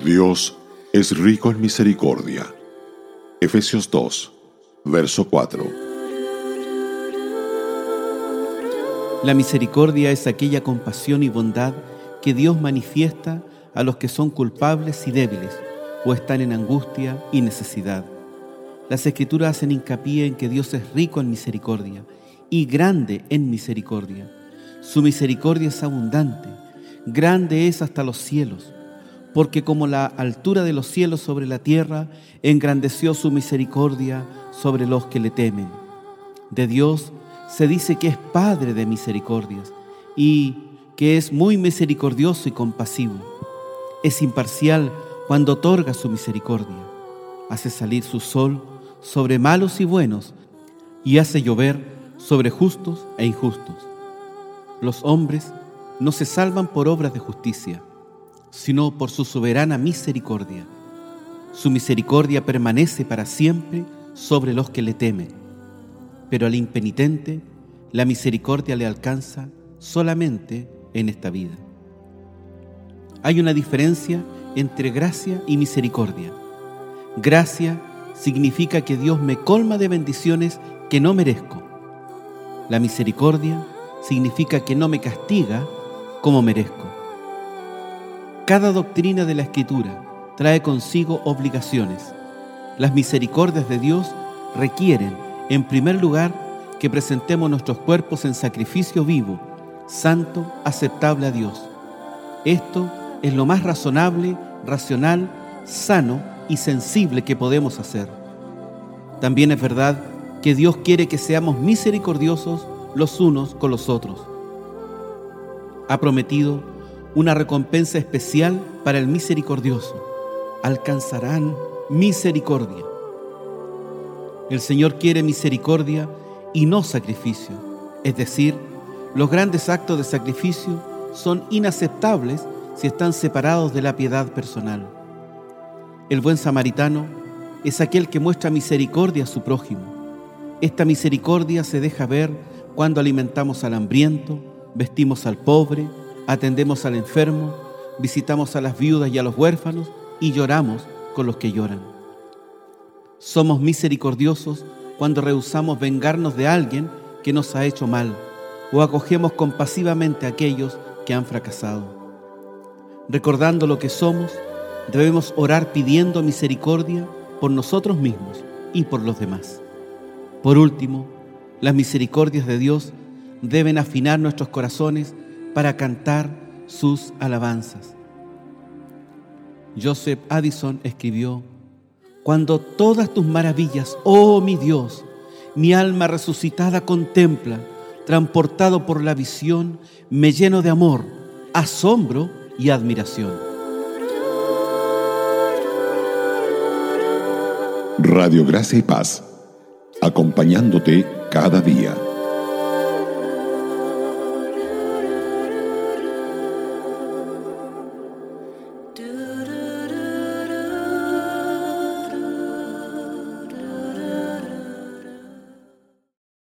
Dios es rico en misericordia. Efesios 2, verso 4. La misericordia es aquella compasión y bondad que Dios manifiesta a los que son culpables y débiles o están en angustia y necesidad. Las escrituras hacen hincapié en que Dios es rico en misericordia y grande en misericordia. Su misericordia es abundante, grande es hasta los cielos, porque como la altura de los cielos sobre la tierra, engrandeció su misericordia sobre los que le temen. De Dios se dice que es Padre de misericordias y que es muy misericordioso y compasivo. Es imparcial cuando otorga su misericordia. Hace salir su sol sobre malos y buenos y hace llover sobre justos e injustos. Los hombres no se salvan por obras de justicia, sino por su soberana misericordia. Su misericordia permanece para siempre sobre los que le temen, pero al impenitente la misericordia le alcanza solamente en esta vida. Hay una diferencia entre gracia y misericordia. Gracia significa que Dios me colma de bendiciones que no merezco. La misericordia significa que no me castiga como merezco. Cada doctrina de la Escritura trae consigo obligaciones. Las misericordias de Dios requieren, en primer lugar, que presentemos nuestros cuerpos en sacrificio vivo, santo, aceptable a Dios. Esto es lo más razonable, racional, sano y sensible que podemos hacer. También es verdad que Dios quiere que seamos misericordiosos los unos con los otros. Ha prometido una recompensa especial para el misericordioso. Alcanzarán misericordia. El Señor quiere misericordia y no sacrificio. Es decir, los grandes actos de sacrificio son inaceptables si están separados de la piedad personal. El buen samaritano es aquel que muestra misericordia a su prójimo. Esta misericordia se deja ver cuando alimentamos al hambriento, vestimos al pobre, atendemos al enfermo, visitamos a las viudas y a los huérfanos y lloramos con los que lloran. Somos misericordiosos cuando rehusamos vengarnos de alguien que nos ha hecho mal o acogemos compasivamente a aquellos que han fracasado. Recordando lo que somos, debemos orar pidiendo misericordia por nosotros mismos y por los demás. Por último, las misericordias de Dios deben afinar nuestros corazones para cantar sus alabanzas. Joseph Addison escribió, Cuando todas tus maravillas, oh mi Dios, mi alma resucitada contempla, transportado por la visión, me lleno de amor, asombro y admiración. Radio Gracia y Paz, acompañándote cada día.